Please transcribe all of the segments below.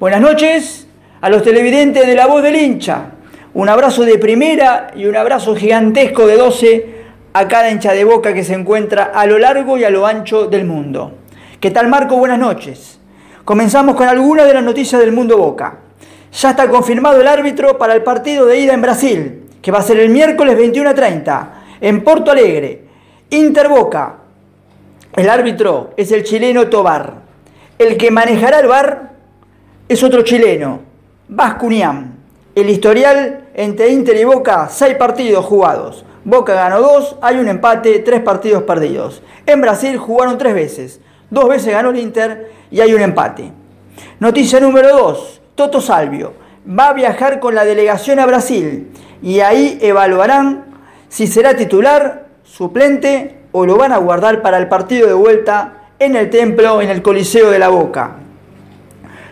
Buenas noches a los televidentes de La Voz del Hincha. Un abrazo de primera y un abrazo gigantesco de 12 a cada hincha de boca que se encuentra a lo largo y a lo ancho del mundo. ¿Qué tal Marco? Buenas noches. Comenzamos con algunas de las noticias del mundo boca. Ya está confirmado el árbitro para el partido de ida en Brasil, que va a ser el miércoles 21 a 30, en Porto Alegre. Inter Boca. El árbitro es el chileno Tobar. El que manejará el bar es otro chileno, Vascunian. El historial entre Inter y Boca, seis partidos jugados. Boca ganó dos, hay un empate, tres partidos perdidos. En Brasil jugaron tres veces. Dos veces ganó el Inter y hay un empate. Noticia número dos. Toto Salvio va a viajar con la delegación a Brasil y ahí evaluarán si será titular, suplente o lo van a guardar para el partido de vuelta en el templo, en el Coliseo de la Boca.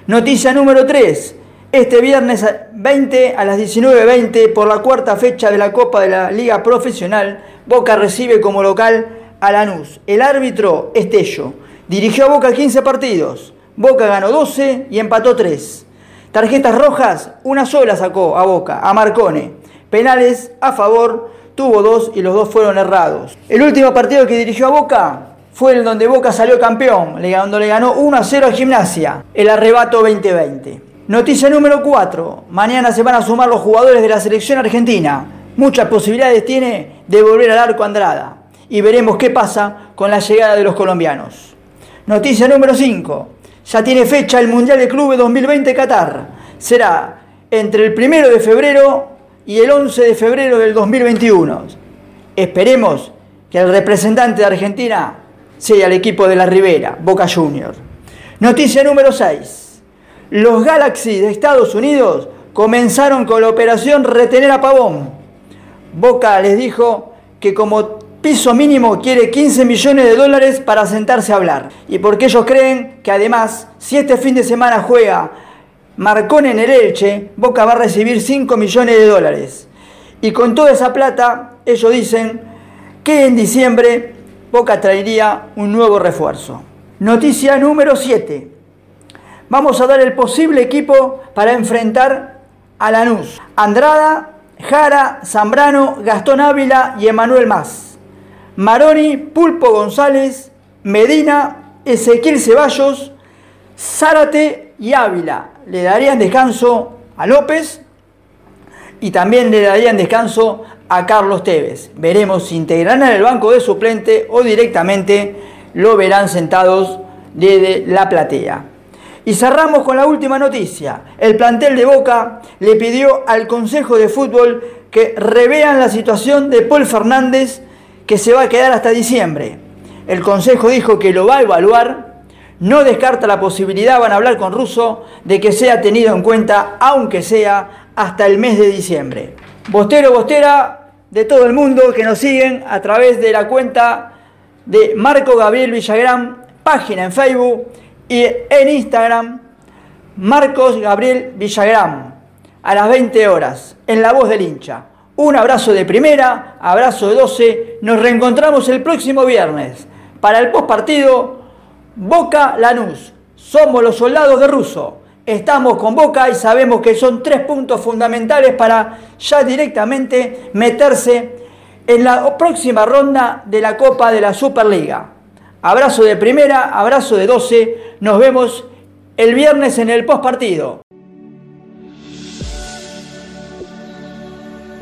Noticia número 3. Este viernes 20 a las 19.20 por la cuarta fecha de la Copa de la Liga Profesional, Boca recibe como local a Lanús. El árbitro Estello dirigió a Boca 15 partidos. Boca ganó 12 y empató 3. Tarjetas rojas, una sola sacó a Boca, a Marcone. Penales a favor, tuvo dos y los dos fueron errados. El último partido que dirigió a Boca fue el donde Boca salió campeón, donde le ganó 1 a 0 a Gimnasia, el arrebato 2020. Noticia número 4. Mañana se van a sumar los jugadores de la selección argentina. Muchas posibilidades tiene de volver al arco Andrada. Y veremos qué pasa con la llegada de los colombianos. Noticia número 5. Ya tiene fecha el Mundial de Clubes 2020 Qatar. Será entre el 1 de febrero y el 11 de febrero del 2021. Esperemos que el representante de Argentina sea el equipo de la Ribera, Boca Juniors. Noticia número 6. Los Galaxy de Estados Unidos comenzaron con la operación Retener a Pavón. Boca les dijo que como piso mínimo quiere 15 millones de dólares para sentarse a hablar. Y porque ellos creen que además, si este fin de semana juega Marcón en el Elche, Boca va a recibir 5 millones de dólares. Y con toda esa plata, ellos dicen que en diciembre Boca traería un nuevo refuerzo. Noticia número 7 vamos a dar el posible equipo para enfrentar a Lanús. Andrada, Jara, Zambrano, Gastón Ávila y Emanuel Más. Maroni, Pulpo González, Medina, Ezequiel Ceballos, Zárate y Ávila. Le darían descanso a López y también le darían descanso a Carlos Tevez. Veremos si integrarán el banco de suplente o directamente lo verán sentados desde la platea. Y cerramos con la última noticia. El plantel de Boca le pidió al Consejo de Fútbol que revean la situación de Paul Fernández que se va a quedar hasta diciembre. El Consejo dijo que lo va a evaluar, no descarta la posibilidad, van a hablar con Russo, de que sea tenido en cuenta, aunque sea hasta el mes de diciembre. Bostero, Bostera, de todo el mundo que nos siguen a través de la cuenta de Marco Gabriel Villagrán, página en Facebook y en Instagram, Marcos Gabriel Villagrán, a las 20 horas, en La Voz del Hincha. Un abrazo de primera, abrazo de 12. Nos reencontramos el próximo viernes para el postpartido Boca Lanús. Somos los soldados de Russo. Estamos con Boca y sabemos que son tres puntos fundamentales para ya directamente meterse en la próxima ronda de la Copa de la Superliga. Abrazo de primera, abrazo de 12. Nos vemos el viernes en el postpartido.